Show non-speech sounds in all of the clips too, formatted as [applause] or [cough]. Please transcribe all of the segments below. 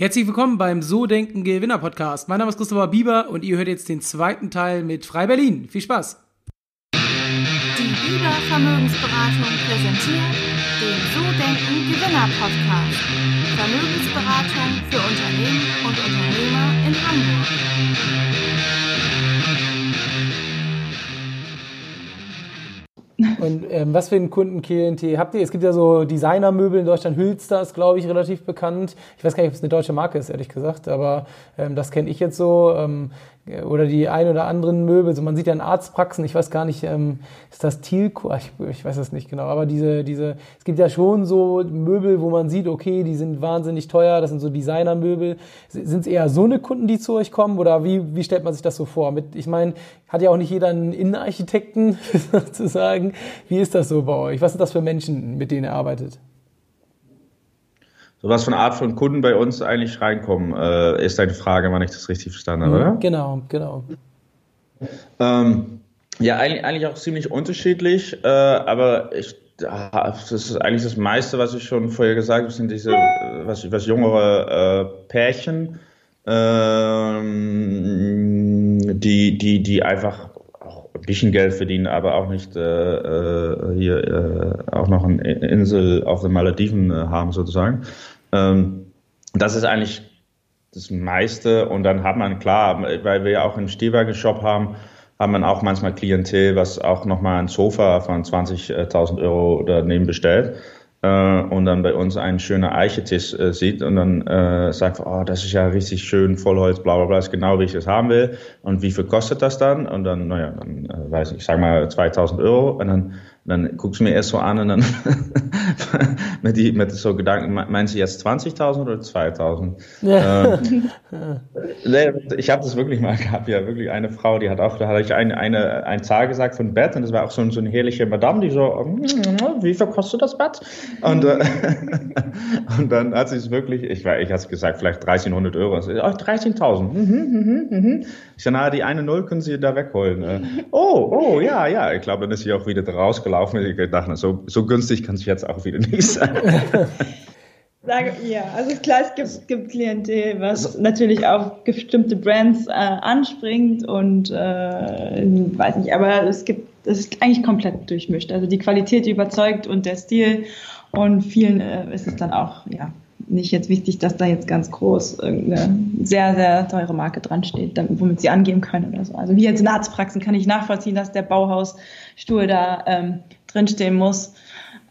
Herzlich willkommen beim So Denken Gewinner Podcast. Mein Name ist Christopher Bieber und ihr hört jetzt den zweiten Teil mit Frei Berlin. Viel Spaß! Die Bieber Vermögensberatung präsentiert den So Denken Gewinner Podcast. Vermögensberatung für Unternehmen und Unternehmer in Hamburg. Und ähm, was für ein Kundenklientel habt ihr? Es gibt ja so Designermöbel in Deutschland. Hülster ist, glaube ich, relativ bekannt. Ich weiß gar nicht, ob es eine deutsche Marke ist, ehrlich gesagt, aber ähm, das kenne ich jetzt so. Ähm, oder die ein oder anderen Möbel. So, man sieht ja in Arztpraxen, ich weiß gar nicht, ähm, ist das Thielko? Ich, ich weiß das nicht genau, aber diese, diese, es gibt ja schon so Möbel, wo man sieht, okay, die sind wahnsinnig teuer, das sind so Designermöbel. Sind es eher so eine Kunden, die zu euch kommen oder wie, wie stellt man sich das so vor? Mit, ich meine, hat ja auch nicht jeder einen Innenarchitekten [laughs] sozusagen. Wie ist das so bei euch? Was sind das für Menschen, mit denen ihr arbeitet? So was von Art von Kunden bei uns eigentlich reinkommen, äh, ist eine Frage, wenn ich das richtig verstanden habe, oder? Genau, genau. Ähm, ja, eigentlich, eigentlich auch ziemlich unterschiedlich, äh, aber ich, das ist eigentlich das meiste, was ich schon vorher gesagt habe, sind diese was, was jüngere äh, Pärchen, ähm, die, die, die einfach auch ein bisschen Geld verdienen, aber auch nicht äh, äh hier äh, auch noch eine Insel auf den Malediven äh, haben sozusagen. Ähm, das ist eigentlich das meiste. Und dann hat man klar, weil wir ja auch einen Stehwerke-Shop haben, haben man auch manchmal Klientel, was auch nochmal ein Sofa von 20.000 Euro daneben bestellt äh, und dann bei uns einen schönen Eichetisch äh, sieht und dann äh, sagt, oh, das ist ja richtig schön, Vollholz, bla bla bla, ist genau wie ich es haben will. Und wie viel kostet das dann? Und dann, naja, dann äh, weiß ich, ich sag mal 2000 Euro. Und dann dann guckst du mir erst so an und dann [laughs] mit, die, mit so Gedanken, meinst du jetzt 20.000 oder 2.000? Ja. Ähm, [laughs] ich habe das wirklich mal gehabt, ja, wirklich eine Frau, die hat auch, da hatte ich eine, eine, eine Zahl gesagt von Bett und das war auch so, so eine herrliche Madame, die so, hm, wie viel kostet das Bett? Und, äh, [laughs] und dann hat sie es wirklich, ich, war, ich hatte gesagt, vielleicht 1300 Euro. oh, 13.000. Mhm, mhm, mhm. Ich sage, na, die eine Null können Sie da wegholen. Äh, oh, oh, ja, ja. Ich glaube, dann ist sie auch wieder rausgelaufen gelaufen. Ich dachte, so, so günstig kann es jetzt auch wieder [laughs] nicht sein. [laughs] Sage, ja, also klar, es gibt, gibt Klientel, was natürlich auch bestimmte Brands äh, anspringt und äh, weiß nicht, aber es gibt, es ist eigentlich komplett durchmischt. Also die Qualität überzeugt und der Stil und vielen äh, ist es dann auch, ja, nicht jetzt wichtig, dass da jetzt ganz groß irgendeine sehr, sehr teure Marke dran steht, womit sie angeben können oder so. Also wie jetzt in Arztpraxen kann ich nachvollziehen, dass der Bauhausstuhl da ähm, drinstehen muss.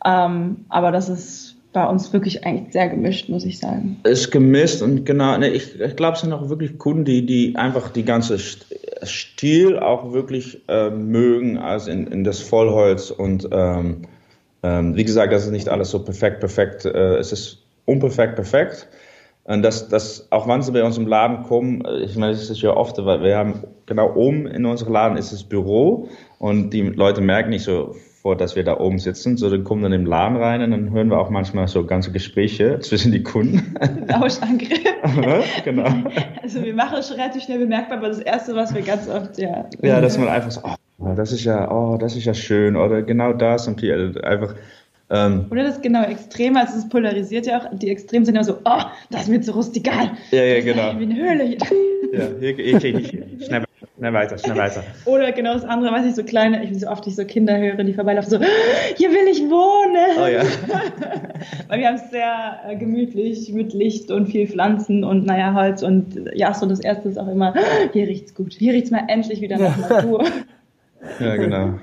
Ähm, aber das ist bei uns wirklich eigentlich sehr gemischt, muss ich sagen. Ist gemischt und genau, ne, ich, ich glaube, es sind auch wirklich Kunden, die, die einfach die ganze Stil auch wirklich äh, mögen, also in, in das Vollholz und ähm, ähm, wie gesagt, das ist nicht alles so perfekt, perfekt. Äh, es ist unperfekt perfekt. Und das, das, auch wenn sie bei uns im Laden kommen, äh, ich meine, das ist ja oft, weil wir haben genau oben in unserem Laden ist das Büro und die Leute merken nicht so vor, dass wir da oben sitzen, so dann kommen dann im Laden rein und dann hören wir auch manchmal so ganze Gespräche [laughs] zwischen die Kunden. [laughs] Lauschangriff. [laughs] genau. Also wir machen es schon relativ schnell bemerkbar, aber das Erste, was wir ganz oft, ja. Ja, dass man einfach so, oh, das ist ja, oh, das ist ja schön oder genau das und die einfach ähm, Oder das genau extrem, also es polarisiert ja auch. Die Extremen sind ja so, oh, das ist mir zu rustikal. Ja, ja, genau. Wie eine Höhle hier. Ja, hier, hier, hier, hier. Schnell, schnell weiter, schnell weiter. Oder genau das andere, was ich so kleine, ich so oft ich so Kinder höre, die vorbeilaufen, so, hier will ich wohnen. Oh ja. [laughs] Weil wir haben es sehr äh, gemütlich mit Licht und viel Pflanzen und naja, Holz und ja, so das erste ist auch immer, hier riecht's gut, hier riecht's mal endlich wieder nach Natur. Ja, genau.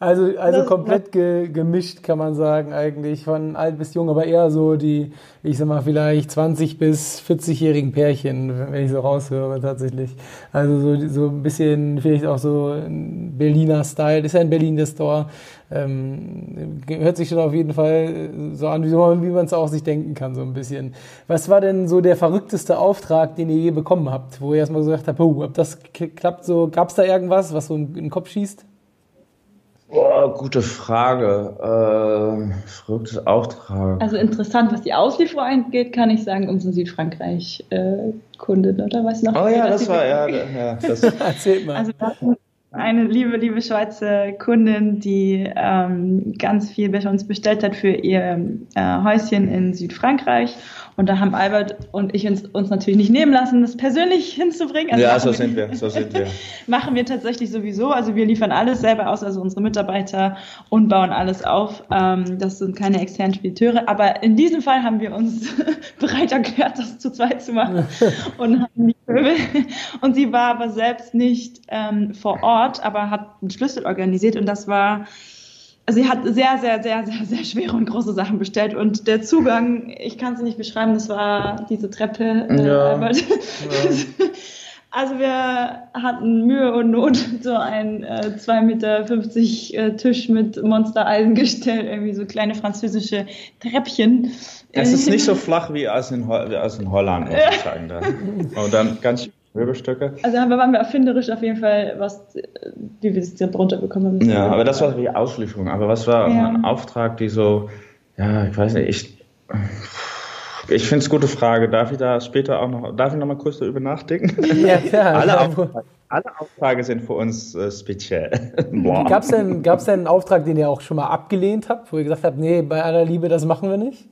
Also, also komplett ge, gemischt kann man sagen eigentlich, von alt bis jung, aber eher so die, ich sag mal, vielleicht 20 bis 40-jährigen Pärchen, wenn ich so raushöre tatsächlich. Also so, so ein bisschen, vielleicht auch so Berliner Style, ist ja in Berlin der Store. Ähm, hört sich schon auf jeden Fall so an, wie, wie man es auch sich denken kann, so ein bisschen. Was war denn so der verrückteste Auftrag, den ihr je bekommen habt, wo ihr erstmal gesagt habt, oh, ob das klappt so, gab es da irgendwas, was so in den Kopf schießt? Boah, gute Frage. Äh, verrücktes Auftrag. Also interessant, was die Auslieferung angeht, kann ich sagen, unsere Südfrankreich-Kundin, äh, oder was noch? Oh ja, das war, ja, ja das [laughs] Erzählt mal. Also eine liebe, liebe Schweizer Kundin, die ähm, ganz viel bei uns bestellt hat für ihr äh, Häuschen in Südfrankreich. Und da haben Albert und ich uns, uns natürlich nicht nehmen lassen, das persönlich hinzubringen. Also ja, so sind wir, so sind wir. [laughs] machen wir tatsächlich sowieso. Also wir liefern alles selber aus, also unsere Mitarbeiter und bauen alles auf. Ähm, das sind keine externen Spediteure. Aber in diesem Fall haben wir uns [laughs] bereit erklärt, das zu zweit zu machen [laughs] und haben die Möbel. Und sie war aber selbst nicht ähm, vor Ort, aber hat einen Schlüssel organisiert und das war also sie hat sehr, sehr, sehr, sehr, sehr schwere und große Sachen bestellt und der Zugang, ich kann es nicht beschreiben, das war diese Treppe. Äh, ja. ja. [laughs] Also wir hatten Mühe und Not, so ein äh, 2,50 Meter äh, Tisch mit Monstereisengestell, irgendwie so kleine französische Treppchen. Es ist nicht so [laughs] flach wie aus in, Ho aus in Holland, muss ich sagen. Da. Und dann ganz Möbelstücke. Also waren wir erfinderisch auf jeden Fall, was, wie wir es drunter bekommen haben. Ja, aber das war die Auslieferung. Aber was war ja. ein Auftrag, die so, ja, ich weiß nicht, ich, ich finde es eine gute Frage. Darf ich da später auch noch, darf ich noch mal kurz darüber nachdenken? [laughs] Ja, klar. [laughs] alle, Aufträge, alle Aufträge sind für uns äh, speziell. [laughs] Gab es denn, gab's denn einen Auftrag, den ihr auch schon mal abgelehnt habt, wo ihr gesagt habt, nee, bei aller Liebe, das machen wir nicht?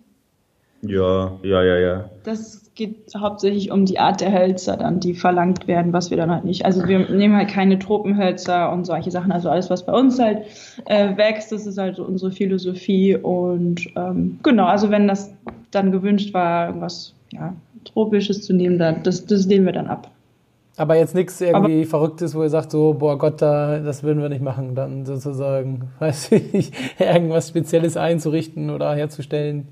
Ja, ja, ja, ja. Das geht hauptsächlich um die Art der Hölzer dann, die verlangt werden, was wir dann halt nicht. Also wir nehmen halt keine Tropenhölzer und solche Sachen. Also alles, was bei uns halt äh, wächst, das ist halt so unsere Philosophie. Und ähm, genau, also wenn das dann gewünscht war, irgendwas ja, Tropisches zu nehmen, dann, das, das lehnen wir dann ab. Aber jetzt nichts irgendwie Aber, Verrücktes, wo ihr sagt, so, boah Gott, da, das würden wir nicht machen, dann sozusagen, [laughs] weiß ich, irgendwas Spezielles einzurichten oder herzustellen.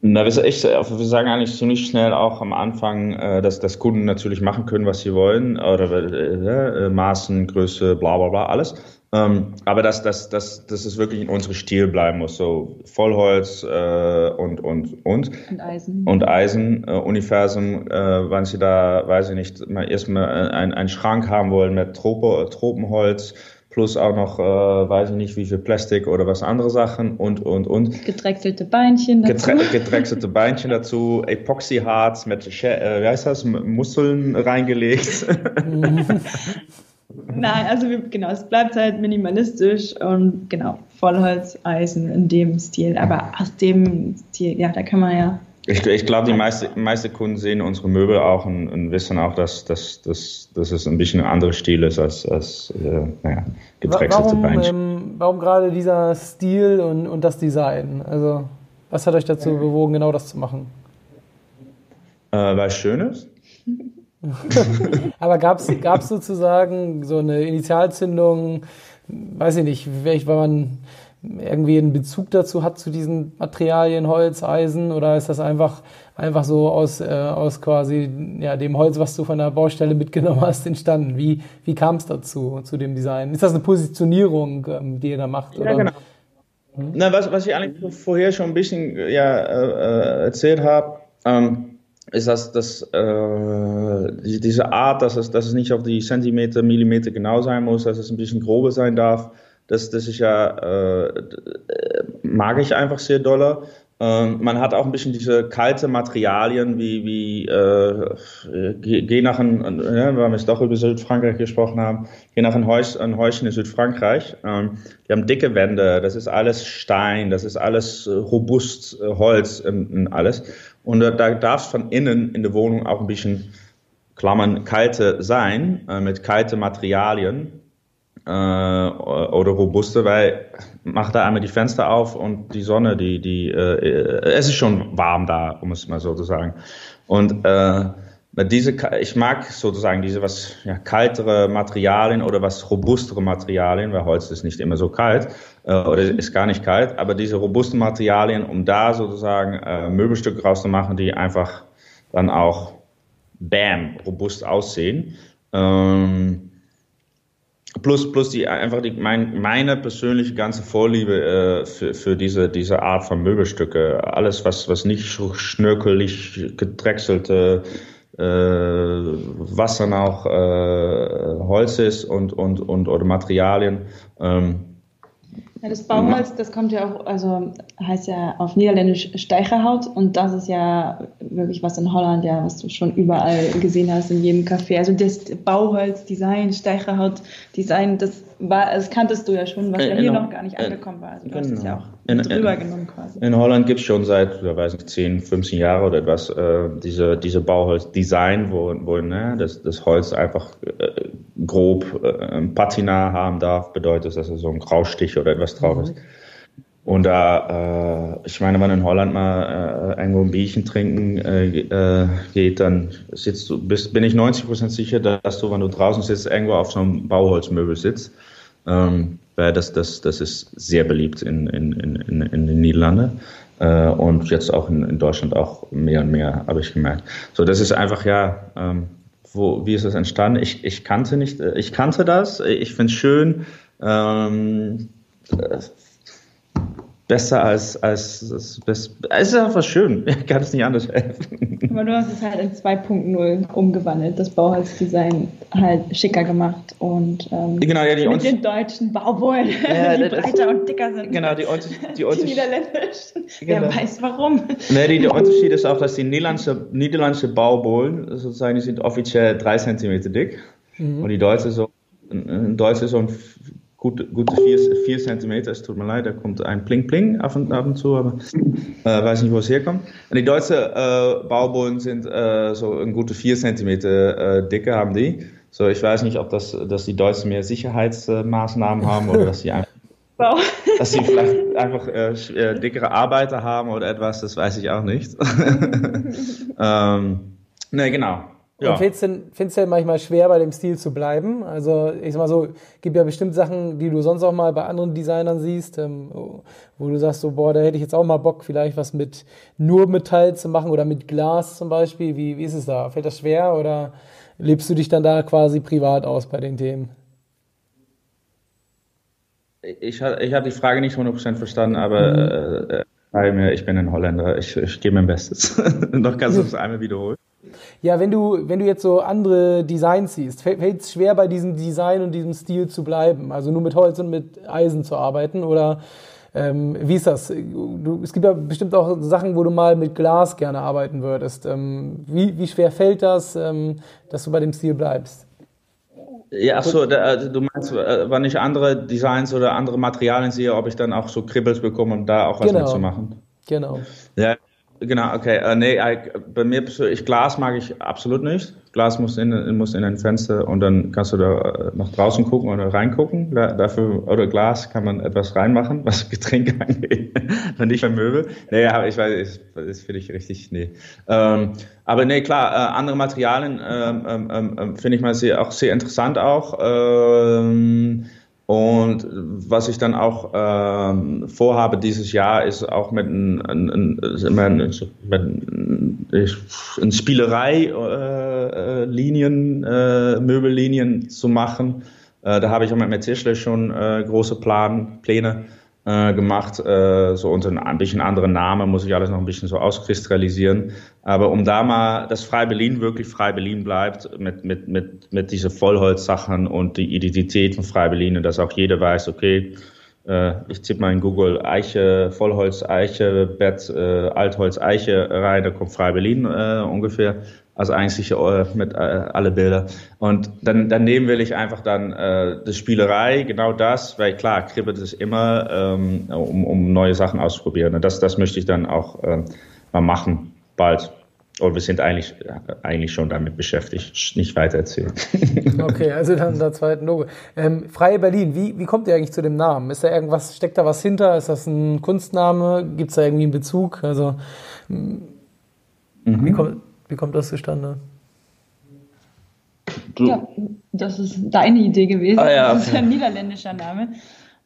Na, wir, echt, wir sagen eigentlich ziemlich schnell auch am Anfang, äh, dass, dass Kunden natürlich machen können, was sie wollen, oder äh, äh, Maßen, Größe, bla bla bla, alles. Ähm, aber dass, dass, dass, dass es wirklich in unserem Stil bleiben muss, so Vollholz äh, und, und, und. Und Eisen. Und Eisen, äh, Universum, äh, wenn sie da, weiß ich nicht, mal erstmal ein, einen Schrank haben wollen mit Trope, Tropenholz, plus auch noch, äh, weiß ich nicht, wie viel Plastik oder was andere Sachen und, und, und. Gedrechselte Beinchen dazu. [laughs] gedrechselte Beinchen dazu, Epoxy-Harz mit, äh, wie heißt das, Muskeln reingelegt. [laughs] Nein, also wir, genau, es bleibt halt minimalistisch und genau, Vollholz, Eisen in dem Stil, aber aus dem Stil, ja, da kann man ja ich, ich glaube, die meisten meiste Kunden sehen unsere Möbel auch und, und wissen auch, dass, dass, dass, dass es ein bisschen ein anderer Stil ist als, als äh, naja, gedrechselte warum, Beinchen. Ähm, warum gerade dieser Stil und, und das Design? Also, was hat euch dazu bewogen, genau das zu machen? Äh, weil es schön ist. [laughs] Aber gab es sozusagen so eine Initialzündung, weiß ich nicht, weil man irgendwie einen Bezug dazu hat zu diesen Materialien, Holz, Eisen oder ist das einfach, einfach so aus, äh, aus quasi ja, dem Holz, was du von der Baustelle mitgenommen hast, entstanden? Wie, wie kam es dazu, zu dem Design? Ist das eine Positionierung, ähm, die ihr da macht? Ja, oder? genau. Hm? Na, was, was ich eigentlich vorher schon ein bisschen ja, äh, erzählt habe, ähm, ist, dass, dass äh, diese Art, dass es, dass es nicht auf die Zentimeter, Millimeter genau sein muss, dass es ein bisschen grober sein darf, das, das ist ja, äh, mag ich einfach sehr doller. Ähm, man hat auch ein bisschen diese kalte Materialien, wie, wie äh, geh, geh nach ein, äh, weil wir jetzt doch über Südfrankreich gesprochen haben, geh nach ein, Häus, ein Häuschen in Südfrankreich. Ähm, die haben dicke Wände, das ist alles Stein, das ist alles äh, robust, äh, Holz und, und alles. Und da darf es von innen in der Wohnung auch ein bisschen, Klammern, kalte sein, äh, mit kalte Materialien äh, oder robuste, weil mach da einmal die Fenster auf und die Sonne, die, die, äh, es ist schon warm da, um es mal so zu sagen. Und äh, diese, ich mag sozusagen diese was ja, kaltere Materialien oder was robustere Materialien, weil Holz ist nicht immer so kalt äh, oder ist gar nicht kalt, aber diese robusten Materialien, um da sozusagen äh, Möbelstücke rauszumachen, die einfach dann auch bam, robust aussehen. Ähm, Plus, plus die einfach die, mein, meine persönliche ganze Vorliebe äh, für, für diese, diese Art von Möbelstücke. Alles, was, was nicht schnörkelig gedrechselte äh, was dann auch äh, Holz ist und, und, und oder Materialien. Ähm, Ja, das Bauholz, das kommt ja auch, also heißt ja auf Niederländisch Steicherhaut und das ist ja wirklich was in Holland, ja, was du schon überall gesehen hast, in jedem Café. Also das Bauholz-Design, Steicherhaut-Design, das war, das kanntest du ja schon, was ja hier noch gar nicht angekommen war. Also du genau. hast es ja auch in, drüber genommen quasi. In Holland gibt es schon seit, ich weiß nicht, 10, 15 Jahren oder etwas, äh, diese, diese Bauholz-Design, wo, wo ne, das, das Holz einfach äh, grob äh, Patina haben darf, bedeutet, dass es so ein Graustich oder etwas drauf ist. Und da, äh, ich meine, wenn in Holland mal äh, irgendwo ein Bierchen trinken äh, äh geht, dann sitzt du, bist, bin ich 90% sicher, dass du, wenn du draußen sitzt, irgendwo auf so einem Bauholzmöbel sitzt. Ähm, weil das, das, das ist sehr beliebt in, in, in, in den Niederlanden. Äh, und jetzt auch in, in Deutschland auch mehr und mehr, habe ich gemerkt. So, das ist einfach, ja, ähm, wo, wie ist das entstanden? Ich, ich kannte nicht, äh, ich kannte das, ich finde es schön. Ähm, besser als, als, als, als es ist einfach schön. [laughs] Ich kann es nicht anders helfen. Aber du hast es halt in 2.0 umgewandelt, das Bauholzdesign halt schicker gemacht und ähm, genau, ja, die mit den deutschen Baubohlen, ja, [laughs] die breiter und dicker sind. Genau, die, [laughs] die, die niederländischen. Genau. Wer weiß warum. Nee, die, der Unterschied ist auch, dass die niederländische, niederländische Baubohlen sozusagen, die sind offiziell drei Zentimeter dick mhm. und die deutsche so, ein Deutsch ist so ein gute, gute vier, vier Zentimeter. Es tut mir leid, da kommt ein Pling-Pling ab und, ab und zu, aber äh, weiß nicht, wo es herkommt. Und die deutschen äh, Baubohlen sind äh, so ein gute vier Zentimeter äh, dicke, haben die. So, ich weiß nicht, ob das, dass die Deutschen mehr Sicherheitsmaßnahmen haben oder dass sie einfach [laughs] Wow. Dass sie vielleicht einfach äh, äh, dickere Arbeiter haben oder etwas, das weiß ich auch nicht. [laughs] ähm, ne, genau. Ja. Und findest du du manchmal schwer, bei dem Stil zu bleiben? Also, ich sag mal so, gibt ja bestimmt Sachen, die du sonst auch mal bei anderen Designern siehst, ähm, wo du sagst so, boah, da hätte ich jetzt auch mal Bock, vielleicht was mit nur Metall zu machen oder mit Glas zum Beispiel. Wie, wie ist es da? Fällt das schwer oder lebst du dich dann da quasi privat aus bei den Themen? Ich, ich habe die Frage nicht 100% verstanden, aber mhm. äh, äh, ich bin ein Holländer. Ich, ich gebe mein Bestes. [laughs] Noch kannst du [laughs] es einmal wiederholen. Ja, wenn du, wenn du jetzt so andere Designs siehst, fällt es schwer bei diesem Design und diesem Stil zu bleiben? Also nur mit Holz und mit Eisen zu arbeiten? Oder ähm, wie ist das? Du, es gibt ja bestimmt auch Sachen, wo du mal mit Glas gerne arbeiten würdest. Ähm, wie, wie schwer fällt das, ähm, dass du bei dem Stil bleibst? Ja, ach so, da, also du meinst, äh, wenn ich andere Designs oder andere Materialien sehe, ob ich dann auch so Kribbels bekomme, um da auch was genau. mitzumachen? Genau. Ja, Genau, okay. Äh, nee, bei mir persönlich, Glas mag ich absolut nicht. Glas muss in, muss in ein Fenster und dann kannst du da äh, nach draußen gucken oder reingucken. Da, dafür, oder Glas kann man etwas reinmachen, was [laughs] Getränke angeht, [laughs] wenn nicht bei Möbel. Nee, aber ich weiß, das finde ich richtig, nee. Ähm, aber nee, klar, äh, andere Materialien ähm, ähm, ähm, ähm finde ich mal sehr, auch sehr interessant auch. Ähm, und was ich dann auch ähm, vorhabe dieses Jahr, ist auch mit ein, ein, ein, ein Spielerei-Linien, äh, äh, Möbellinien zu machen. Äh, da habe ich auch mit Tischler schon äh, große Plan, Pläne äh, gemacht, äh, so unter ein bisschen anderen Namen, muss ich alles noch ein bisschen so auskristallisieren. Aber um da mal, dass Frei Berlin wirklich Frei Berlin bleibt, mit, mit, mit, mit diese Vollholzsachen und die Identität von Frei Berlin dass auch jeder weiß, okay, ich tippe mal in Google Eiche, Vollholz, Eiche, Bett, äh, Altholz, Eiche rein, da kommt Frei Berlin äh, ungefähr als einzige äh, mit äh, alle Bilder. Und dann daneben will ich einfach dann äh, die Spielerei, genau das, weil klar, kribbelt es immer, ähm, um, um neue Sachen auszuprobieren. Das, das möchte ich dann auch äh, mal machen, bald. Und wir sind eigentlich, eigentlich schon damit beschäftigt, nicht weiter erzählen. [laughs] Okay, also dann in der zweiten Logo. Ähm, Freie Berlin, wie, wie kommt ihr eigentlich zu dem Namen? Ist da irgendwas, steckt da was hinter? Ist das ein Kunstname? Gibt es da irgendwie einen Bezug? Also, mhm. wie, kommt, wie kommt das zustande? Ja, das ist deine Idee gewesen. Ah, ja. Das ist ein niederländischer Name.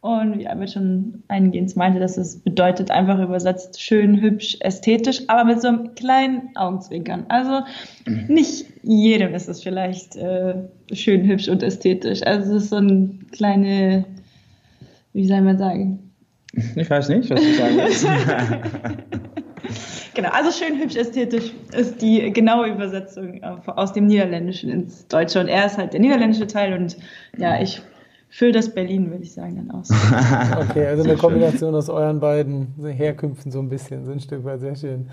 Und wie Albert schon eingehend meinte, dass es bedeutet einfach übersetzt schön, hübsch, ästhetisch, aber mit so einem kleinen Augenzwinkern. Also nicht jedem ist es vielleicht äh, schön, hübsch und ästhetisch. Also es ist so eine kleine, wie soll man sagen? Ich weiß nicht, was du sagen willst. [laughs] Genau, also schön hübsch ästhetisch ist die genaue Übersetzung äh, aus dem Niederländischen ins Deutsche. Und er ist halt der niederländische Teil und ja, ich füllt das Berlin, würde ich sagen, dann aus. [laughs] okay, also eine Kombination aus euren beiden Herkünften so ein bisschen, so ein Stück weit, sehr schön.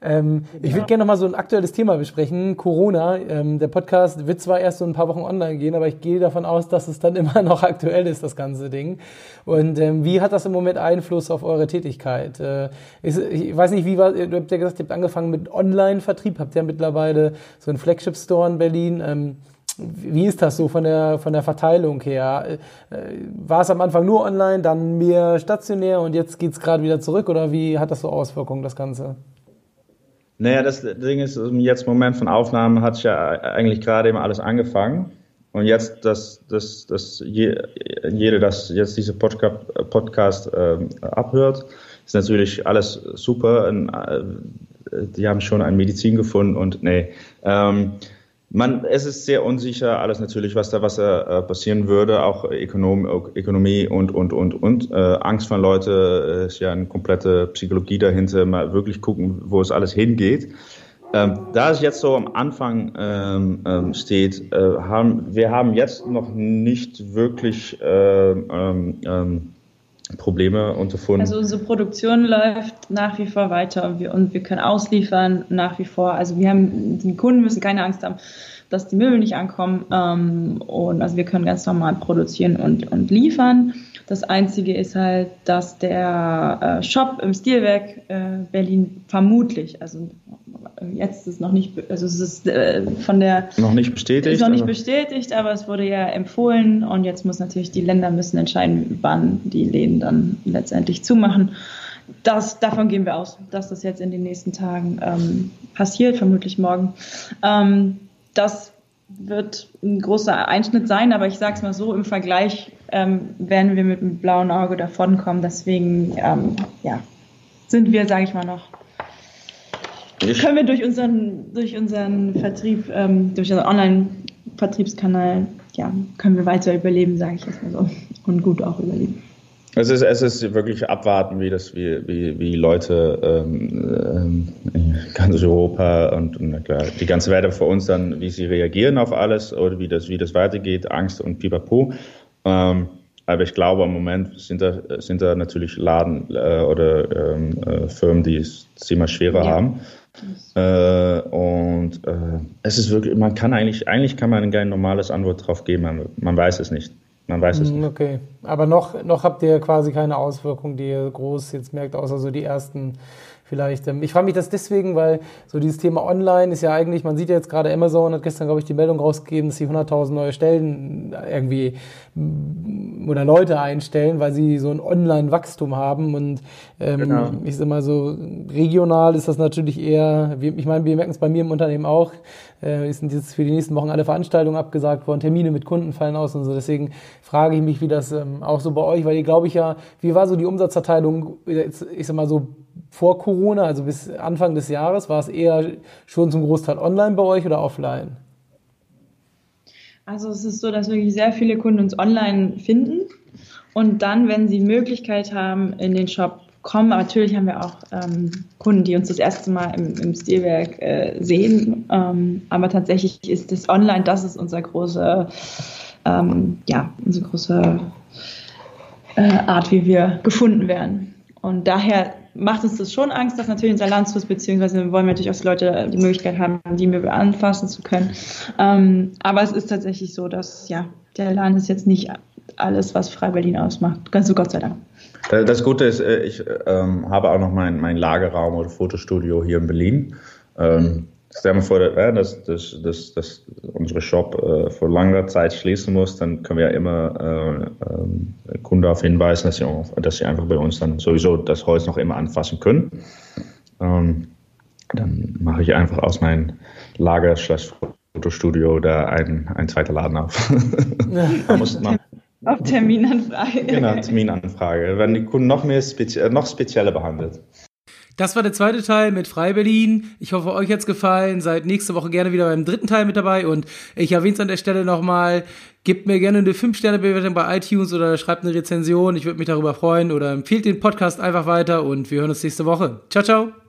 Ähm, ich würde gerne noch mal so ein aktuelles Thema besprechen, Corona. Ähm, der Podcast wird zwar erst so ein paar Wochen online gehen, aber ich gehe davon aus, dass es dann [laughs] immer noch aktuell ist, das ganze Ding. Und ähm, wie hat das im Moment Einfluss auf eure Tätigkeit? Äh, ist, ich weiß nicht, wie war, du habt ja gesagt, ihr habt angefangen mit Online-Vertrieb, habt ja mittlerweile so einen Flagship-Store in Berlin. Wie ist das so von der, von der Verteilung her? Äh, war es am Anfang nur online, dann mehr stationär und jetzt geht es gerade wieder zurück oder wie hat das so Auswirkungen, das Ganze? Naja, das Ding ist, jetzt im Moment von Aufnahmen hat ja eigentlich gerade eben alles angefangen. Und jetzt, dass, dass, dass jeder, das jetzt diese Podcast, Podcast äh, abhört, ist natürlich alles super. Und, äh, die haben schon eine Medizin gefunden und nee. Ähm, man, es ist sehr unsicher, alles natürlich, was da was äh, passieren würde, auch Ökonom, Ökonomie und, und, und, und. Äh, Angst von Leute äh, ist ja eine komplette Psychologie dahinter, mal wirklich gucken, wo es alles hingeht. Ähm, da es jetzt so am Anfang ähm, ähm, steht, äh, haben wir haben jetzt noch nicht wirklich äh, ähm, ähm, Probleme unterfunden. Also unsere Produktion läuft nach wie vor weiter und wir, und wir können ausliefern nach wie vor. Also wir haben, die Kunden müssen keine Angst haben, dass die Möbel nicht ankommen. Ähm, und also wir können ganz normal produzieren und, und liefern. Das Einzige ist halt, dass der äh, Shop im Stilwerk äh, Berlin vermutlich, also jetzt ist es noch nicht, also es ist äh, von der noch nicht bestätigt, ist noch nicht aber bestätigt, aber es wurde ja empfohlen und jetzt muss natürlich die Länder müssen entscheiden, wann die Läden dann letztendlich zumachen. Das, davon gehen wir aus, dass das jetzt in den nächsten Tagen ähm, passiert, vermutlich morgen. Ähm, das wird ein großer Einschnitt sein, aber ich sage es mal so, im Vergleich ähm, werden wir mit einem blauen Auge davonkommen. Deswegen ähm, ja, sind wir, sage ich mal, noch können wir durch unseren, durch unseren Vertrieb, ähm, durch unseren Online-Vertriebskanal, ja, können wir weiter überleben, sage ich jetzt mal so. Und gut auch überleben. Es ist, es ist wirklich abwarten, wie das, wie, wie, wie Leute ähm, in ganz Europa und, und klar, die ganze Welt für uns dann, wie sie reagieren auf alles oder wie das, wie das weitergeht, Angst und Pipapo. Ähm, aber ich glaube, im Moment sind da, sind da natürlich Laden äh, oder ähm, äh, Firmen, die es ziemlich schwerer ja. haben. Äh, und äh, es ist wirklich, man kann eigentlich, eigentlich kann man kein normales Antwort drauf geben, man, man weiß es nicht. Man weiß es hm, nicht. Okay, aber noch, noch habt ihr quasi keine Auswirkungen, die ihr groß jetzt merkt, außer so die ersten vielleicht. Ähm, ich frage mich das deswegen, weil so dieses Thema Online ist ja eigentlich, man sieht ja jetzt gerade Amazon hat gestern, glaube ich, die Meldung rausgegeben, dass sie 100.000 neue Stellen irgendwie mm, oder Leute einstellen, weil sie so ein Online-Wachstum haben und ähm, genau. ich sag mal so, regional ist das natürlich eher, ich meine, wir merken es bei mir im Unternehmen auch, äh, sind jetzt für die nächsten Wochen alle Veranstaltungen abgesagt worden, Termine mit Kunden fallen aus und so, deswegen frage ich mich, wie das ähm, auch so bei euch, weil ihr glaube ich ja, wie war so die Umsatzverteilung, ich sag mal so vor Corona, also bis Anfang des Jahres, war es eher schon zum Großteil online bei euch oder offline? Also es ist so, dass wirklich sehr viele Kunden uns online finden und dann, wenn sie Möglichkeit haben, in den Shop kommen. Aber natürlich haben wir auch ähm, Kunden, die uns das erste Mal im, im Stilwerk äh, sehen. Ähm, aber tatsächlich ist das Online, das ist unser große, ähm, ja, unsere große äh, Art, wie wir gefunden werden. Und daher macht uns das schon Angst, dass natürlich unser Landshus, beziehungsweise wollen wir natürlich auch die Leute die Möglichkeit haben, die Möbel anfassen zu können. Ähm, aber es ist tatsächlich so, dass ja, der Laden ist jetzt nicht alles, was Frei Berlin ausmacht. Ganz so Gott sei Dank. Das Gute ist, äh, ich ähm, habe auch noch meinen mein Lagerraum oder Fotostudio hier in Berlin. Ähm, stell mir vor, dass, dass, dass, dass unsere Shop äh, vor langer Zeit schließen muss, dann können wir ja immer äh, äh, Kunden darauf hinweisen, dass sie, dass sie einfach bei uns dann sowieso das Holz noch immer anfassen können. Ähm, dann mache ich einfach aus meinem Lager Fotostudio da ein, ein zweiter Laden auf. [laughs] man [laughs] auf Terminanfrage. Genau, Terminanfrage. Werden die Kunden noch mehr spezie noch spezieller behandelt. Das war der zweite Teil mit Frei Berlin. Ich hoffe, euch hat's gefallen. Seid nächste Woche gerne wieder beim dritten Teil mit dabei. Und ich erwähne es an der Stelle nochmal. Gebt mir gerne eine 5-Sterne-Bewertung bei iTunes oder schreibt eine Rezension. Ich würde mich darüber freuen. Oder empfehlt den Podcast einfach weiter und wir hören uns nächste Woche. Ciao, ciao.